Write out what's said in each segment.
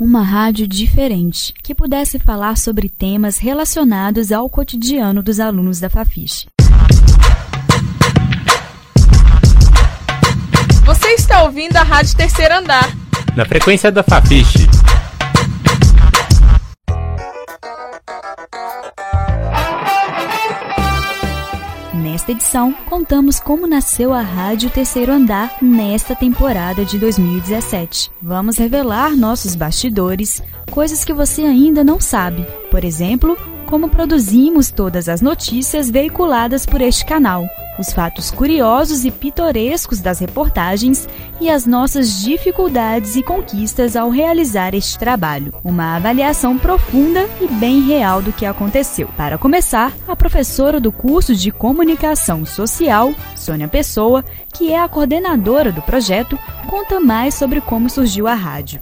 uma rádio diferente, que pudesse falar sobre temas relacionados ao cotidiano dos alunos da Fafiche. Você está ouvindo a Rádio Terceiro Andar. Na frequência da Fafiche. Nesta edição, contamos como nasceu a Rádio Terceiro Andar nesta temporada de 2017. Vamos revelar nossos bastidores, coisas que você ainda não sabe. Por exemplo, como produzimos todas as notícias veiculadas por este canal, os fatos curiosos e pitorescos das reportagens e as nossas dificuldades e conquistas ao realizar este trabalho. Uma avaliação profunda e bem real do que aconteceu. Para começar, a professora do curso de Comunicação Social, Sônia Pessoa, que é a coordenadora do projeto, conta mais sobre como surgiu a rádio.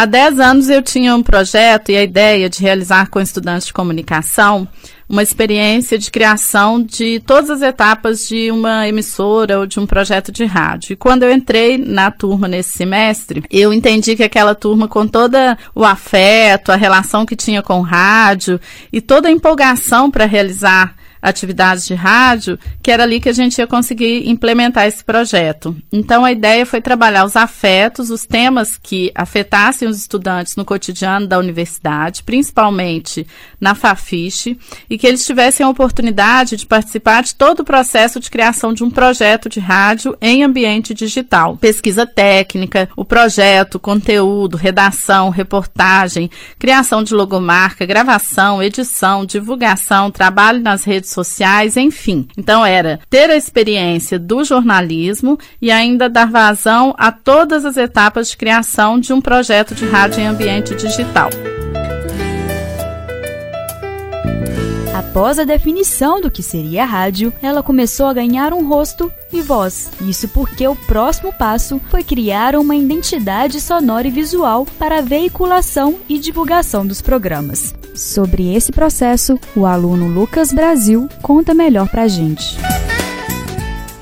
Há 10 anos eu tinha um projeto e a ideia de realizar com estudantes de comunicação uma experiência de criação de todas as etapas de uma emissora ou de um projeto de rádio. E quando eu entrei na turma nesse semestre, eu entendi que aquela turma, com todo o afeto, a relação que tinha com o rádio e toda a empolgação para realizar atividades de rádio, que era ali que a gente ia conseguir implementar esse projeto. Então a ideia foi trabalhar os afetos, os temas que afetassem os estudantes no cotidiano da universidade, principalmente na Fafiche, e que eles tivessem a oportunidade de participar de todo o processo de criação de um projeto de rádio em ambiente digital. Pesquisa técnica, o projeto, conteúdo, redação, reportagem, criação de logomarca, gravação, edição, divulgação, trabalho nas redes redes sociais, enfim. Então era ter a experiência do jornalismo e ainda dar vazão a todas as etapas de criação de um projeto de rádio em ambiente digital. Após a definição do que seria a rádio, ela começou a ganhar um rosto e voz. Isso porque o próximo passo foi criar uma identidade sonora e visual para a veiculação e divulgação dos programas. Sobre esse processo, o aluno Lucas Brasil conta melhor pra gente.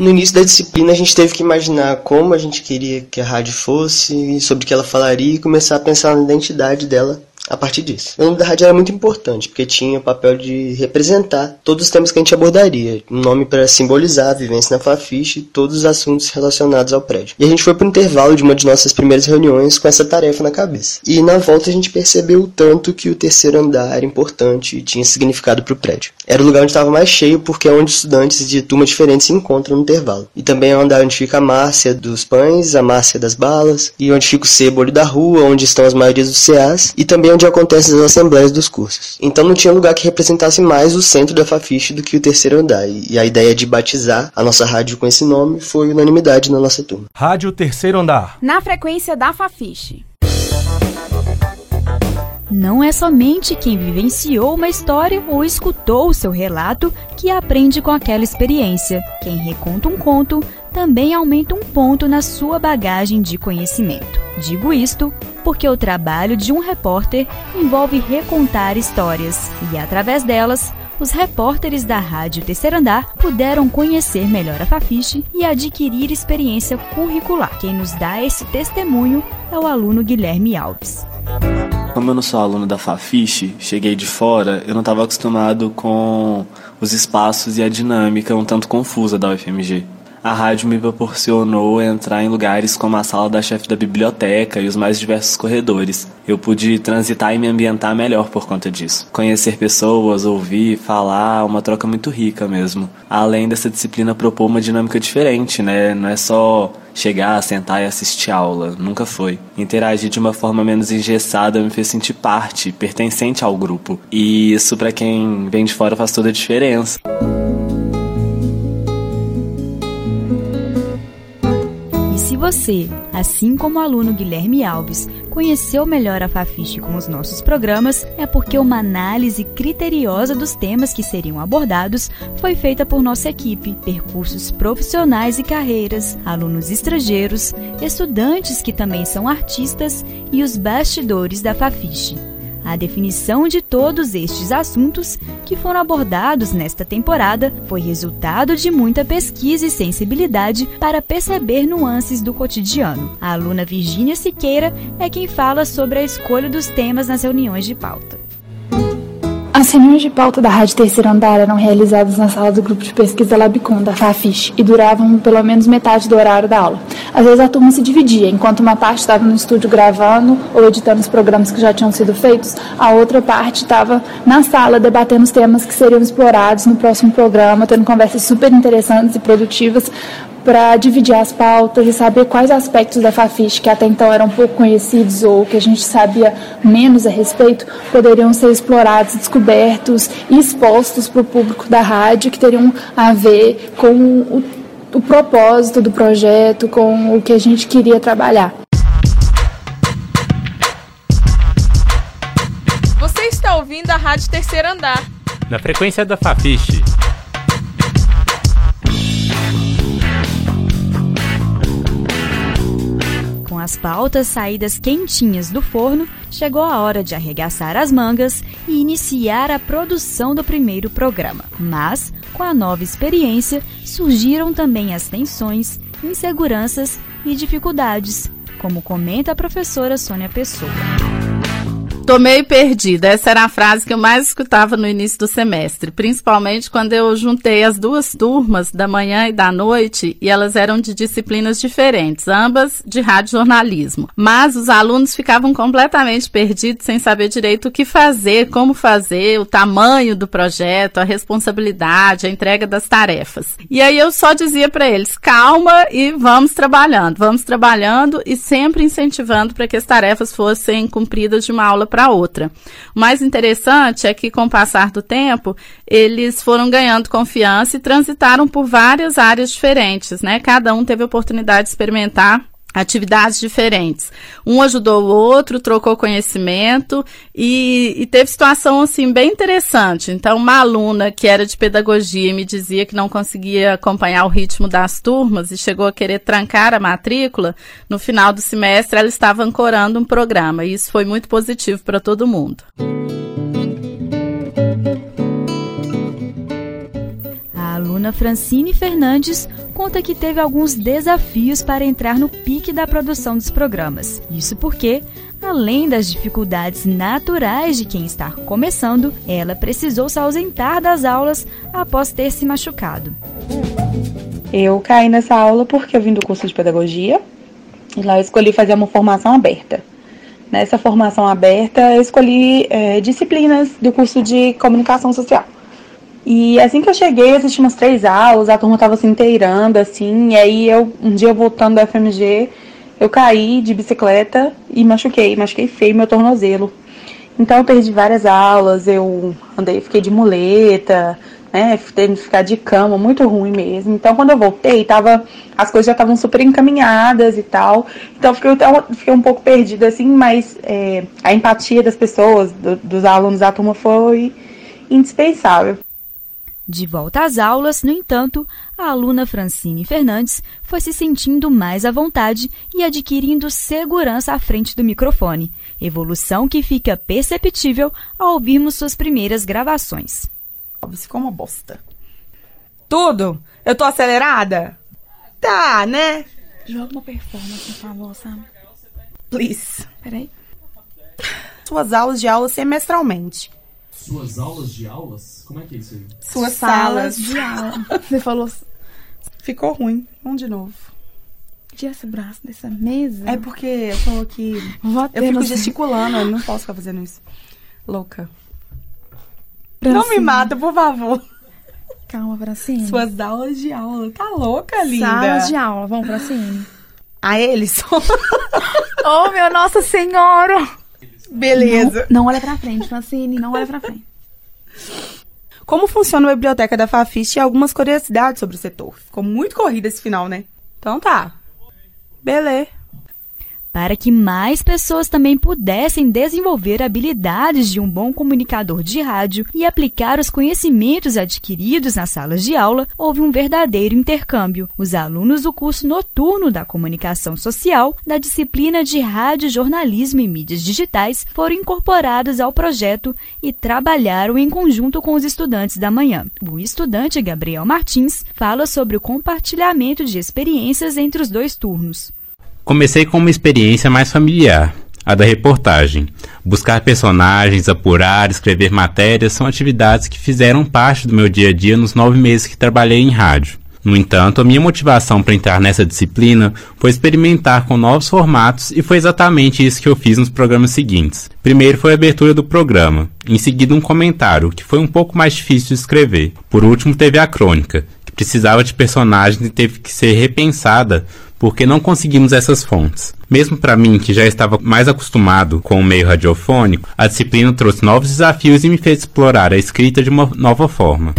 No início da disciplina, a gente teve que imaginar como a gente queria que a rádio fosse, sobre o que ela falaria e começar a pensar na identidade dela a partir disso. O nome da rádio era muito importante, porque tinha o papel de representar todos os temas que a gente abordaria. Um nome para simbolizar a vivência na Fafiche e todos os assuntos relacionados ao prédio. E a gente foi para o intervalo de uma de nossas primeiras reuniões com essa tarefa na cabeça. E na volta a gente percebeu o tanto que o terceiro andar era importante e tinha significado para o prédio. Era o lugar onde estava mais cheio, porque é onde estudantes de turmas diferentes se encontram no intervalo. E também é o andar onde fica a Márcia dos pães, a Márcia das balas, e onde fica o sebo da rua, onde estão as maiorias dos CAs, e também onde acontecem as assembleias dos cursos. Então não tinha lugar que representasse mais o centro da Fafiche do que o terceiro andar, e a ideia de batizar a nossa rádio com esse nome foi unanimidade na nossa turma. Rádio Terceiro Andar. Na frequência da Fafiche. Não é somente quem vivenciou uma história ou escutou o seu relato que aprende com aquela experiência. Quem reconta um conto também aumenta um ponto na sua bagagem de conhecimento. Digo isto porque o trabalho de um repórter envolve recontar histórias e, através delas, os repórteres da Rádio Terceiro Andar puderam conhecer melhor a Fafiche e adquirir experiência curricular. Quem nos dá esse testemunho é o aluno Guilherme Alves. Como eu não sou aluno da Fafiche, cheguei de fora, eu não estava acostumado com os espaços e a dinâmica um tanto confusa da UFMG a rádio me proporcionou entrar em lugares como a sala da chefe da biblioteca e os mais diversos corredores. Eu pude transitar e me ambientar melhor por conta disso. Conhecer pessoas, ouvir, falar, uma troca muito rica mesmo. Além dessa disciplina propor uma dinâmica diferente, né? Não é só chegar, sentar e assistir aula. Nunca foi. Interagir de uma forma menos engessada me fez sentir parte, pertencente ao grupo. E isso para quem vem de fora faz toda a diferença. Você, assim como o aluno Guilherme Alves, conheceu melhor a Fafiche com os nossos programas, é porque uma análise criteriosa dos temas que seriam abordados foi feita por nossa equipe, percursos profissionais e carreiras, alunos estrangeiros, estudantes que também são artistas e os bastidores da Fafiche. A definição de todos estes assuntos que foram abordados nesta temporada foi resultado de muita pesquisa e sensibilidade para perceber nuances do cotidiano. A aluna Virgínia Siqueira é quem fala sobre a escolha dos temas nas reuniões de pauta. As reuniões de pauta da Rádio Terceiro Andar eram realizadas na sala do grupo de pesquisa Labicon, da FAFISH, e duravam pelo menos metade do horário da aula. Às vezes a turma se dividia, enquanto uma parte estava no estúdio gravando ou editando os programas que já tinham sido feitos, a outra parte estava na sala debatendo os temas que seriam explorados no próximo programa, tendo conversas super interessantes e produtivas para dividir as pautas e saber quais aspectos da Fafiche que até então eram pouco conhecidos ou que a gente sabia menos a respeito poderiam ser explorados, descobertos e expostos para o público da rádio que teriam a ver com o, o propósito do projeto, com o que a gente queria trabalhar. Você está ouvindo a Rádio Terceiro Andar. Na frequência da Fafiche. Com as pautas saídas quentinhas do forno, chegou a hora de arregaçar as mangas e iniciar a produção do primeiro programa. Mas, com a nova experiência, surgiram também as tensões, inseguranças e dificuldades, como comenta a professora Sônia Pessoa. Tô meio perdida. Essa era a frase que eu mais escutava no início do semestre, principalmente quando eu juntei as duas turmas da manhã e da noite e elas eram de disciplinas diferentes, ambas de rádio jornalismo. Mas os alunos ficavam completamente perdidos sem saber direito o que fazer, como fazer, o tamanho do projeto, a responsabilidade, a entrega das tarefas. E aí eu só dizia para eles: calma e vamos trabalhando, vamos trabalhando e sempre incentivando para que as tarefas fossem cumpridas de uma aula para para outra. O mais interessante é que, com o passar do tempo, eles foram ganhando confiança e transitaram por várias áreas diferentes, né? Cada um teve a oportunidade de experimentar atividades diferentes. Um ajudou o outro, trocou conhecimento e, e, teve situação assim bem interessante. Então, uma aluna que era de pedagogia e me dizia que não conseguia acompanhar o ritmo das turmas e chegou a querer trancar a matrícula, no final do semestre ela estava ancorando um programa e isso foi muito positivo para todo mundo. A aluna Francine Fernandes conta que teve alguns desafios para entrar no pique da produção dos programas. Isso porque, além das dificuldades naturais de quem está começando, ela precisou se ausentar das aulas após ter se machucado. Eu caí nessa aula porque eu vim do curso de pedagogia e lá eu escolhi fazer uma formação aberta. Nessa formação aberta, eu escolhi é, disciplinas do curso de comunicação social. E assim que eu cheguei, assisti umas três aulas, a turma tava se inteirando, assim, e aí eu, um dia voltando da FMG, eu caí de bicicleta e machuquei, machuquei feio meu tornozelo. Então eu perdi várias aulas, eu andei, fiquei de muleta, né, teve que ficar de cama, muito ruim mesmo. Então quando eu voltei, tava, as coisas já estavam super encaminhadas e tal. Então fiquei, fiquei um pouco perdida assim, mas é, a empatia das pessoas, do, dos alunos da turma foi indispensável. De volta às aulas, no entanto, a aluna Francine Fernandes foi se sentindo mais à vontade e adquirindo segurança à frente do microfone, evolução que fica perceptível ao ouvirmos suas primeiras gravações. Ficou uma bosta. Tudo? Eu tô acelerada? Tá, né? Joga uma performance, por favor, Sam. Please. Peraí. Suas aulas de aula semestralmente. Suas aulas de aulas? Como é que é isso aí? Suas salas de aula. Você falou. Ficou ruim. Vamos de novo. Tira esse braço dessa mesa. É porque eu tô aqui. eu fico gesticulando, eu não posso ficar fazendo isso. Louca. Francine. Não me mata, por favor. Calma, Francine. Suas aulas de aula. Tá louca, linda? Salas de aula. Vamos, Francine. A eles? oh, meu Nossa Senhora! Beleza. Não, não olha pra frente, Francine, não olha pra frente. Como funciona a biblioteca da Fafiche e algumas curiosidades sobre o setor. Ficou muito corrida esse final, né? Então tá. Beleza. Para que mais pessoas também pudessem desenvolver habilidades de um bom comunicador de rádio e aplicar os conhecimentos adquiridos nas salas de aula, houve um verdadeiro intercâmbio. Os alunos do curso noturno da comunicação social da disciplina de rádio, jornalismo e mídias digitais foram incorporados ao projeto e trabalharam em conjunto com os estudantes da manhã. O estudante Gabriel Martins fala sobre o compartilhamento de experiências entre os dois turnos. Comecei com uma experiência mais familiar, a da reportagem. Buscar personagens, apurar, escrever matérias são atividades que fizeram parte do meu dia a dia nos nove meses que trabalhei em rádio. No entanto, a minha motivação para entrar nessa disciplina foi experimentar com novos formatos e foi exatamente isso que eu fiz nos programas seguintes. Primeiro foi a abertura do programa, em seguida um comentário, que foi um pouco mais difícil de escrever. Por último, teve a crônica, que precisava de personagens e teve que ser repensada porque não conseguimos essas fontes. Mesmo para mim, que já estava mais acostumado com o meio radiofônico, a disciplina trouxe novos desafios e me fez explorar a escrita de uma nova forma.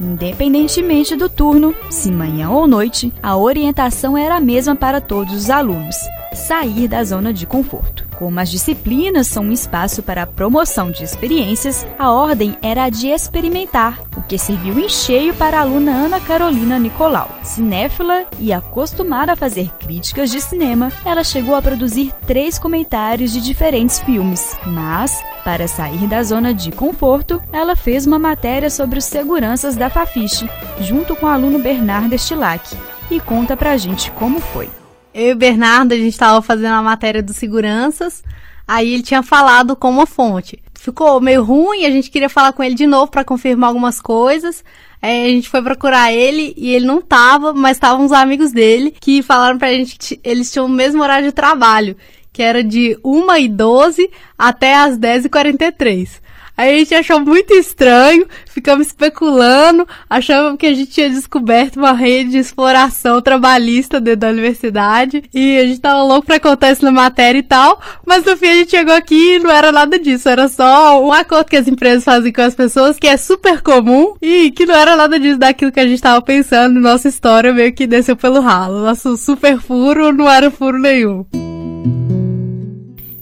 Independentemente do turno, se manhã ou noite, a orientação era a mesma para todos os alunos: sair da zona de conforto. Como as disciplinas são um espaço para a promoção de experiências, a ordem era a de experimentar, o que serviu em cheio para a aluna Ana Carolina Nicolau. Cinéfila e acostumada a fazer críticas de cinema, ela chegou a produzir três comentários de diferentes filmes, mas para sair da zona de conforto, ela fez uma matéria sobre os seguranças da Fafiche, junto com o aluno Bernardo Estilac, e conta pra gente como foi. Eu e o Bernardo, a gente estava fazendo a matéria dos seguranças, aí ele tinha falado com uma fonte. Ficou meio ruim, a gente queria falar com ele de novo para confirmar algumas coisas. Aí a gente foi procurar ele e ele não tava, mas estavam uns amigos dele que falaram pra gente que eles tinham o mesmo horário de trabalho, que era de 1 e 12 até as 10 e 43. Aí a gente achou muito estranho, ficamos especulando, achamos que a gente tinha descoberto uma rede de exploração trabalhista dentro da universidade e a gente tava louco pra contar isso na matéria e tal, mas no fim a gente chegou aqui e não era nada disso, era só um acordo que as empresas fazem com as pessoas que é super comum e que não era nada disso daquilo que a gente tava pensando, nossa história meio que desceu pelo ralo. Nosso super furo não era furo nenhum.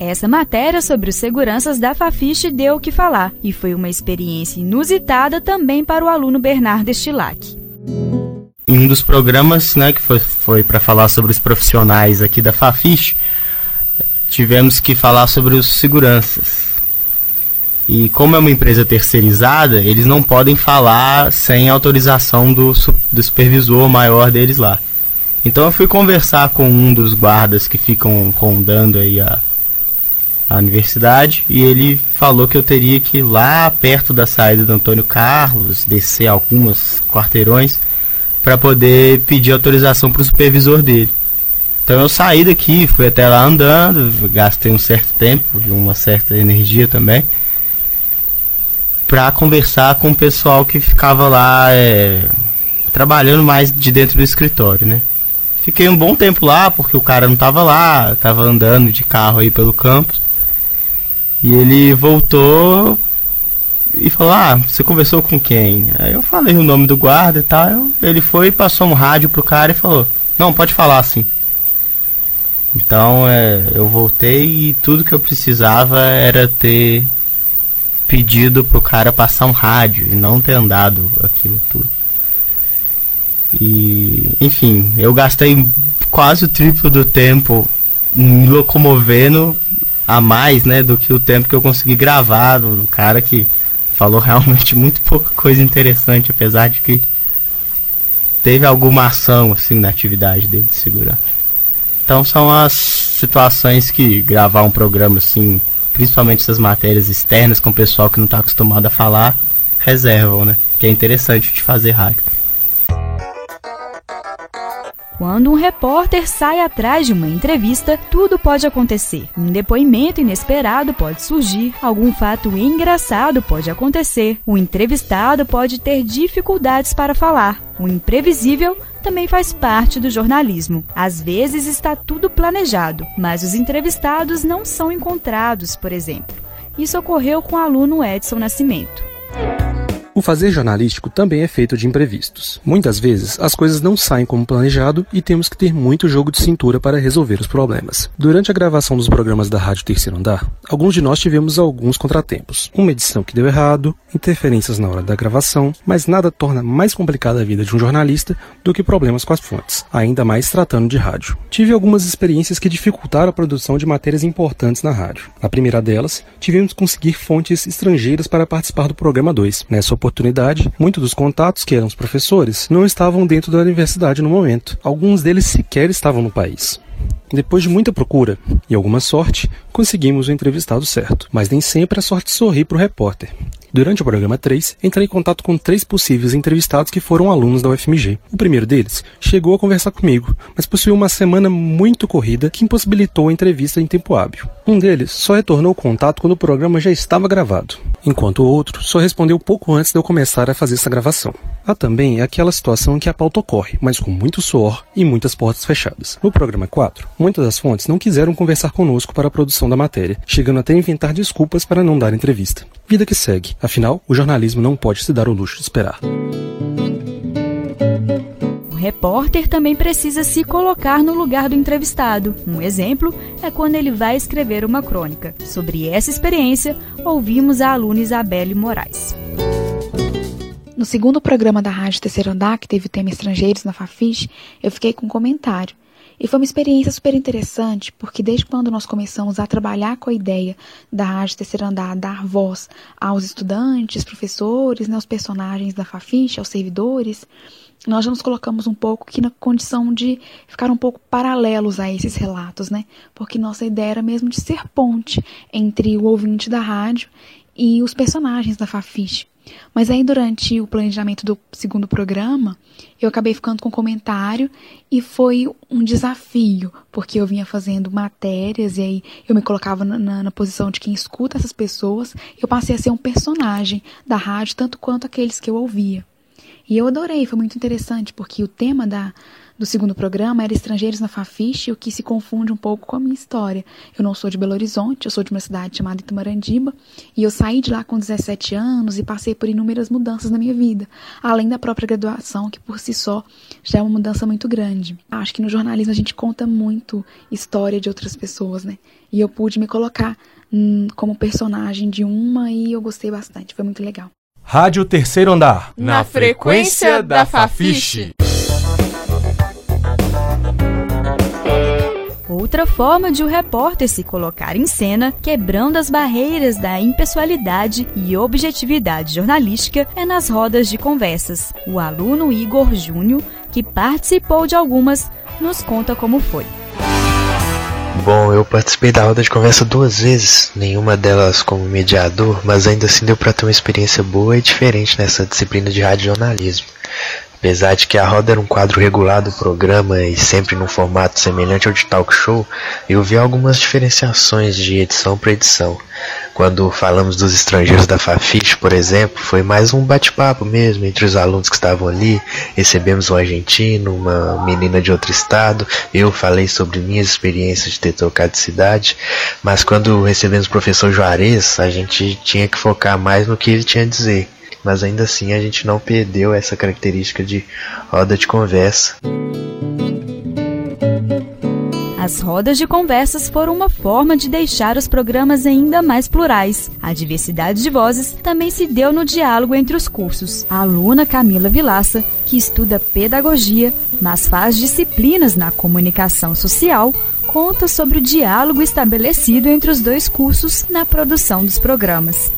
Essa matéria sobre os seguranças da Fafiche deu o que falar e foi uma experiência inusitada também para o aluno Bernardo Estilac. Em um dos programas, né, que foi, foi para falar sobre os profissionais aqui da Fafiche, tivemos que falar sobre os seguranças. E como é uma empresa terceirizada, eles não podem falar sem autorização do, do supervisor maior deles lá. Então eu fui conversar com um dos guardas que ficam rondando aí a, universidade e ele falou que eu teria que ir lá perto da saída do Antônio Carlos, descer alguns quarteirões para poder pedir autorização para o supervisor dele. Então eu saí daqui, fui até lá andando, gastei um certo tempo uma certa energia também para conversar com o pessoal que ficava lá é, trabalhando mais de dentro do escritório, né? Fiquei um bom tempo lá porque o cara não estava lá, estava andando de carro aí pelo campus. E ele voltou e falou: Ah, você conversou com quem? Aí eu falei o nome do guarda e tal. Ele foi passou um rádio pro cara e falou: Não, pode falar assim. Então é, eu voltei e tudo que eu precisava era ter pedido pro cara passar um rádio e não ter andado aquilo tudo. E enfim, eu gastei quase o triplo do tempo me locomovendo a mais, né, do que o tempo que eu consegui gravar do, do cara que falou realmente muito pouca coisa interessante, apesar de que teve alguma ação assim na atividade dele de segurança. Então são as situações que gravar um programa assim, principalmente essas matérias externas com o pessoal que não está acostumado a falar, reservam, né? Que é interessante de fazer rádio. Quando um repórter sai atrás de uma entrevista, tudo pode acontecer. Um depoimento inesperado pode surgir, algum fato engraçado pode acontecer, o entrevistado pode ter dificuldades para falar. O imprevisível também faz parte do jornalismo. Às vezes está tudo planejado, mas os entrevistados não são encontrados, por exemplo. Isso ocorreu com o aluno Edson Nascimento. O fazer jornalístico também é feito de imprevistos. Muitas vezes as coisas não saem como planejado e temos que ter muito jogo de cintura para resolver os problemas. Durante a gravação dos programas da Rádio Terceiro Andar, alguns de nós tivemos alguns contratempos. Uma edição que deu errado, interferências na hora da gravação, mas nada torna mais complicada a vida de um jornalista do que problemas com as fontes, ainda mais tratando de rádio. Tive algumas experiências que dificultaram a produção de matérias importantes na rádio. Na primeira delas, tivemos que conseguir fontes estrangeiras para participar do programa 2. Nessa oportunidade, muitos dos contatos que eram os professores não estavam dentro da universidade no momento. Alguns deles sequer estavam no país. Depois de muita procura e alguma sorte, conseguimos o entrevistado certo, mas nem sempre a sorte sorri para o repórter. Durante o programa 3, entrei em contato com três possíveis entrevistados que foram alunos da UFMG. O primeiro deles chegou a conversar comigo, mas possuiu uma semana muito corrida que impossibilitou a entrevista em tempo hábil. Um deles só retornou o contato quando o programa já estava gravado, enquanto o outro só respondeu pouco antes de eu começar a fazer essa gravação. Há também aquela situação em que a pauta ocorre, mas com muito suor e muitas portas fechadas. No programa 4, muitas das fontes não quiseram conversar conosco para a produção da matéria, chegando até a inventar desculpas para não dar entrevista. Vida que segue. Afinal, o jornalismo não pode se dar o luxo de esperar. O repórter também precisa se colocar no lugar do entrevistado. Um exemplo é quando ele vai escrever uma crônica. Sobre essa experiência, ouvimos a aluna Isabelle Moraes. No segundo programa da Rádio Terceiro Andar, que teve o tema Estrangeiros na Fafiche, eu fiquei com um comentário. E foi uma experiência super interessante, porque desde quando nós começamos a trabalhar com a ideia da Rádio Terceiro Andar, dar voz aos estudantes, professores, né, aos personagens da Fafiche, aos servidores, nós já nos colocamos um pouco aqui na condição de ficar um pouco paralelos a esses relatos, né? Porque nossa ideia era mesmo de ser ponte entre o ouvinte da rádio e os personagens da Fafiche. Mas aí, durante o planejamento do segundo programa, eu acabei ficando com comentário e foi um desafio, porque eu vinha fazendo matérias e aí eu me colocava na, na, posição de quem escuta essas pessoas. Eu passei a ser um personagem da rádio, tanto quanto aqueles que eu ouvia. E eu adorei, foi muito interessante, porque o tema da, do segundo programa era Estrangeiros na Fafiche, o que se confunde um pouco com a minha história. Eu não sou de Belo Horizonte, eu sou de uma cidade chamada Itumarandiba, e eu saí de lá com 17 anos e passei por inúmeras mudanças na minha vida, além da própria graduação, que por si só já é uma mudança muito grande. Acho que no jornalismo a gente conta muito história de outras pessoas, né? E eu pude me colocar hum, como personagem de uma e eu gostei bastante, foi muito legal. Rádio Terceiro Andar. Na frequência da Fafiche. Outra forma de o repórter se colocar em cena, quebrando as barreiras da impessoalidade e objetividade jornalística, é nas rodas de conversas. O aluno Igor Júnior, que participou de algumas, nos conta como foi. Bom, eu participei da roda de conversa duas vezes, nenhuma delas como mediador, mas ainda assim deu para ter uma experiência boa e diferente nessa disciplina de rádio jornalismo. Apesar de que a roda era um quadro regular do programa e sempre num formato semelhante ao de talk show, eu vi algumas diferenciações de edição para edição. Quando falamos dos estrangeiros da Fafiche, por exemplo, foi mais um bate-papo mesmo entre os alunos que estavam ali. Recebemos um argentino, uma menina de outro estado. Eu falei sobre minhas experiências de ter trocado de cidade. Mas quando recebemos o professor Juarez, a gente tinha que focar mais no que ele tinha a dizer mas ainda assim a gente não perdeu essa característica de roda de conversa. As rodas de conversas foram uma forma de deixar os programas ainda mais plurais. A diversidade de vozes também se deu no diálogo entre os cursos. A aluna Camila Vilaça, que estuda pedagogia, mas faz disciplinas na comunicação social, conta sobre o diálogo estabelecido entre os dois cursos na produção dos programas.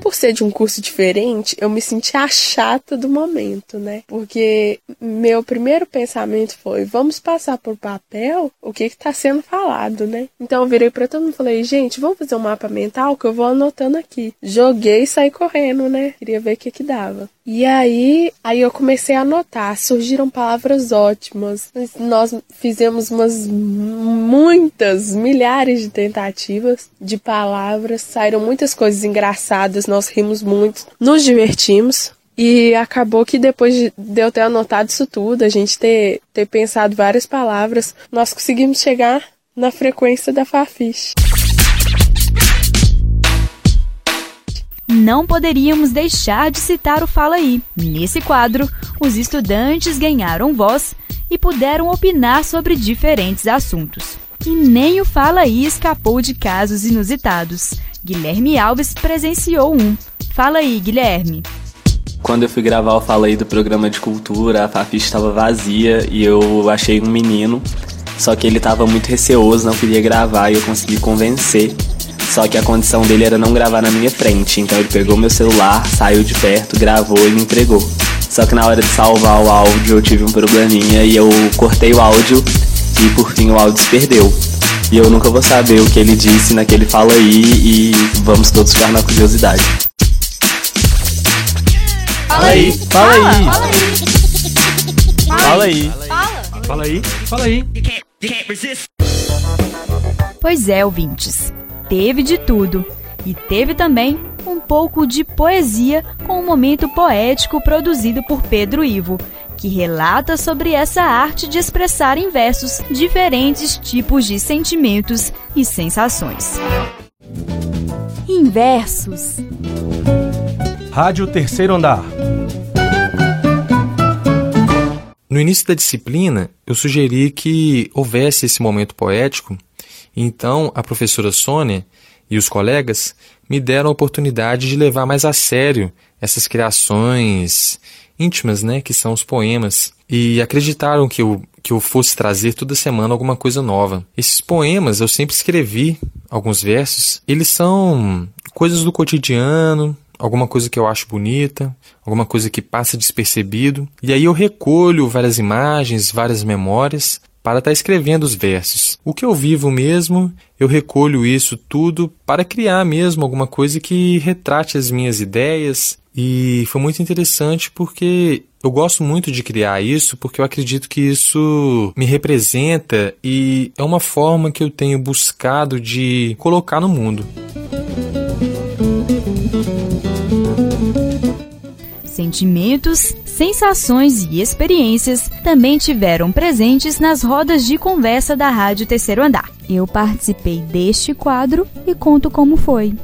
Por ser de um curso diferente, eu me senti a chata do momento, né? Porque meu primeiro pensamento foi: vamos passar por papel o que está sendo falado, né? Então eu virei para todo mundo e falei: gente, vamos fazer um mapa mental que eu vou anotando aqui. Joguei e saí correndo, né? Queria ver o que que dava. E aí, aí eu comecei a anotar, surgiram palavras ótimas. Nós fizemos umas muitas, milhares de tentativas de palavras, saíram muitas coisas engraçadas, nós rimos muito, nos divertimos. E acabou que depois de eu ter anotado isso tudo, a gente ter, ter pensado várias palavras, nós conseguimos chegar na frequência da Fafiche. Não poderíamos deixar de citar o Fala Aí. Nesse quadro, os estudantes ganharam voz e puderam opinar sobre diferentes assuntos. E nem o Fala Aí escapou de casos inusitados. Guilherme Alves presenciou um. Fala aí, Guilherme. Quando eu fui gravar o Fala aí do programa de cultura, a Fafi estava vazia e eu achei um menino, só que ele estava muito receoso, não queria gravar e eu consegui convencer. Só que a condição dele era não gravar na minha frente, então ele pegou meu celular, saiu de perto, gravou e me entregou. Só que na hora de salvar o áudio eu tive um probleminha e eu cortei o áudio e por fim o áudio se perdeu. E eu nunca vou saber o que ele disse naquele fala aí e vamos todos ficar na curiosidade. Fala aí, fala aí. Fala aí. Fala aí, fala aí. Pois é, ouvintes. Teve de tudo. E teve também um pouco de poesia com um momento poético produzido por Pedro Ivo, que relata sobre essa arte de expressar em versos diferentes tipos de sentimentos e sensações. Em versos. Rádio Terceiro Andar. No início da disciplina, eu sugeri que houvesse esse momento poético, então a professora Sônia e os colegas me deram a oportunidade de levar mais a sério essas criações íntimas, né, que são os poemas, e acreditaram que eu, que eu fosse trazer toda semana alguma coisa nova. Esses poemas eu sempre escrevi alguns versos, eles são coisas do cotidiano, alguma coisa que eu acho bonita, alguma coisa que passa despercebido, e aí eu recolho várias imagens, várias memórias para estar tá escrevendo os versos. O que eu vivo mesmo, eu recolho isso tudo para criar mesmo alguma coisa que retrate as minhas ideias. E foi muito interessante porque eu gosto muito de criar isso porque eu acredito que isso me representa e é uma forma que eu tenho buscado de colocar no mundo. Sentimentos, sensações e experiências também tiveram presentes nas rodas de conversa da Rádio Terceiro Andar. Eu participei deste quadro e conto como foi.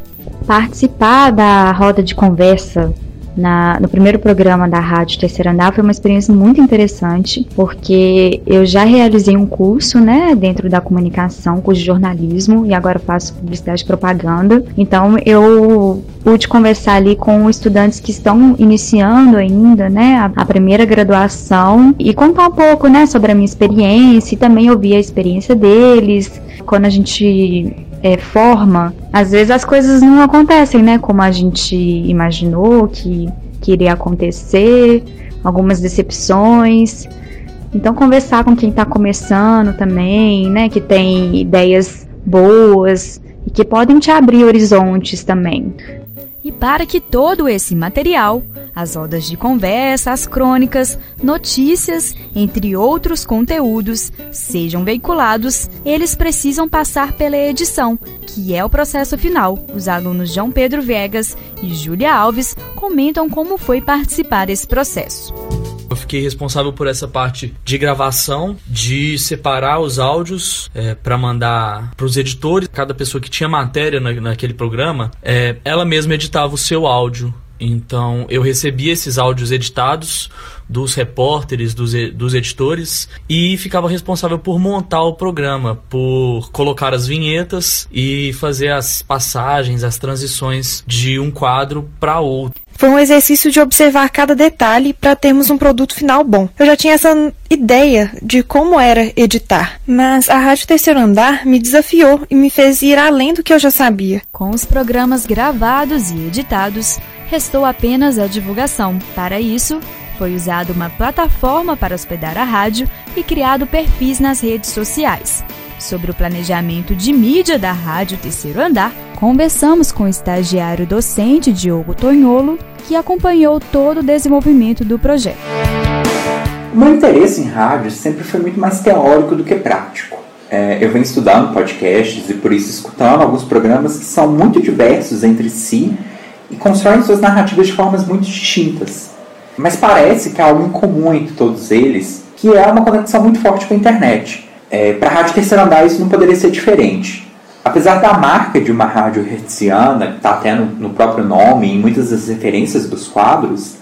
Participar da roda de conversa na, no primeiro programa da Rádio Terceiro Andar foi uma experiência muito interessante, porque eu já realizei um curso, né, dentro da comunicação, curso de jornalismo, e agora faço publicidade e propaganda. Então eu pude conversar ali com estudantes que estão iniciando ainda, né, a, a primeira graduação e contar um pouco, né, sobre a minha experiência e também ouvir a experiência deles. Quando a gente é, forma, às vezes as coisas não acontecem, né? Como a gente imaginou que, que iria acontecer, algumas decepções. Então conversar com quem está começando também, né? Que tem ideias boas e que podem te abrir horizontes também. E para que todo esse material, as rodas de conversa, as crônicas, notícias, entre outros conteúdos, sejam veiculados, eles precisam passar pela edição, que é o processo final. Os alunos João Pedro Viegas e Júlia Alves comentam como foi participar desse processo. Fiquei responsável por essa parte de gravação, de separar os áudios é, para mandar para os editores. Cada pessoa que tinha matéria na, naquele programa, é, ela mesma editava o seu áudio. Então eu recebia esses áudios editados dos repórteres, dos, dos editores e ficava responsável por montar o programa, por colocar as vinhetas e fazer as passagens, as transições de um quadro para outro. Foi um exercício de observar cada detalhe para termos um produto final bom. Eu já tinha essa ideia de como era editar, mas a Rádio Terceiro Andar me desafiou e me fez ir além do que eu já sabia. Com os programas gravados e editados, restou apenas a divulgação. Para isso, foi usada uma plataforma para hospedar a rádio e criado perfis nas redes sociais. Sobre o planejamento de mídia da Rádio Terceiro Andar, conversamos com o estagiário docente Diogo Tonholo, que acompanhou todo o desenvolvimento do projeto. O meu interesse em rádio sempre foi muito mais teórico do que prático. É, eu venho estudando podcasts e por isso escutando alguns programas que são muito diversos entre si e constroem suas narrativas de formas muito distintas. Mas parece que há algo em comum entre todos eles, que é uma conexão muito forte com a internet. É, Para a Rádio Terceiro Andar isso não poderia ser diferente. Apesar da marca de uma rádio hertziana, que está até no, no próprio nome e em muitas das referências dos quadros,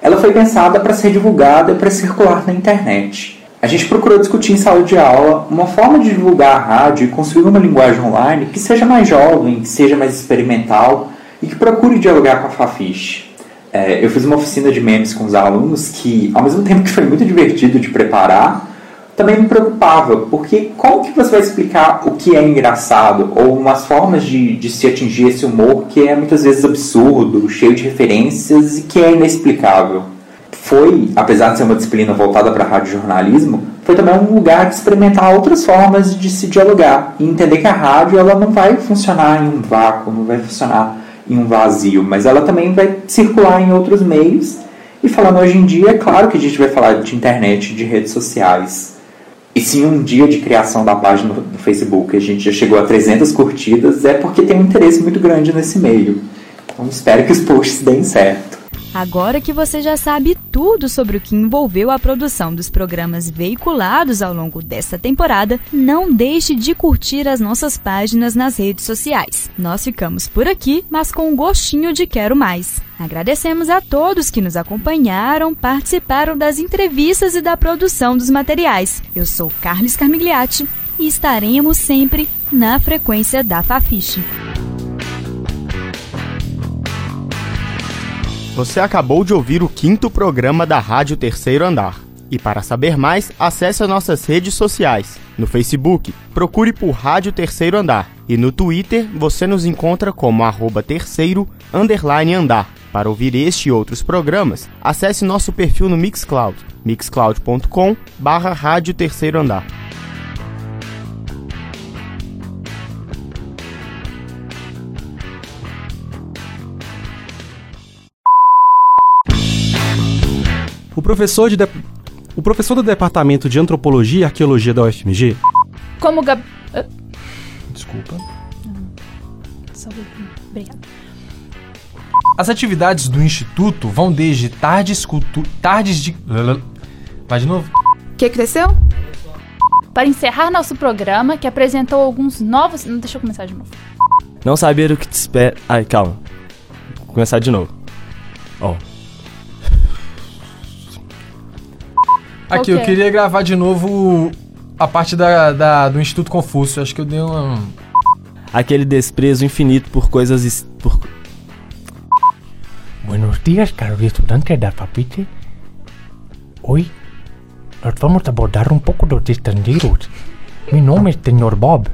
ela foi pensada para ser divulgada e para circular na internet. A gente procurou discutir em sala de aula uma forma de divulgar a rádio e construir uma linguagem online que seja mais jovem, que seja mais experimental e que procure dialogar com a Fafiche. É, eu fiz uma oficina de memes com os alunos que, ao mesmo tempo que foi muito divertido de preparar, também me preocupava, porque como que você vai explicar o que é engraçado ou umas formas de, de se atingir esse humor que é muitas vezes absurdo, cheio de referências e que é inexplicável? Foi, apesar de ser uma disciplina voltada para rádio jornalismo, foi também um lugar de experimentar outras formas de se dialogar e entender que a rádio ela não vai funcionar em um vácuo, não vai funcionar em um vazio, mas ela também vai circular em outros meios. E falando hoje em dia, é claro que a gente vai falar de internet, de redes sociais, se em um dia de criação da página no Facebook a gente já chegou a 300 curtidas, é porque tem um interesse muito grande nesse meio. Então espero que os posts deem certo. Agora que você já sabe tudo sobre o que envolveu a produção dos programas veiculados ao longo desta temporada, não deixe de curtir as nossas páginas nas redes sociais. Nós ficamos por aqui, mas com um gostinho de quero mais. Agradecemos a todos que nos acompanharam, participaram das entrevistas e da produção dos materiais. Eu sou Carlos Carmigliati e estaremos sempre na frequência da Fafiche. Você acabou de ouvir o quinto programa da Rádio Terceiro Andar. E para saber mais, acesse as nossas redes sociais. No Facebook, procure por Rádio Terceiro Andar. E no Twitter, você nos encontra como arroba terceiro underline andar. Para ouvir este e outros programas, acesse nosso perfil no Mixcloud, mixcloud.com barra Rádio Terceiro Andar. O professor, de de... o professor do Departamento de Antropologia e Arqueologia da UFMG. Como Gab. Desculpa. Só Obrigada. As atividades do Instituto vão desde tardes, cultu... tardes de. Vai de novo? Que cresceu? Para encerrar nosso programa, que apresentou alguns novos. Não, deixa eu começar de novo. Não saber o que te espera. Ai, calma. Vou começar de novo. Ó. Oh. Aqui, eu queria gravar de novo a parte da, da, do Instituto Confúcio. Acho que eu dei uma. Aquele desprezo infinito por coisas. Por... Buenos días, caros estudantes da FAPITE. Hoy nós vamos abordar um pouco dos estrangeiros. Meu nome é Sr. Bob,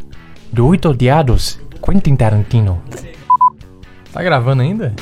do Oito Odiados, Quentin Tarantino. Tá gravando ainda?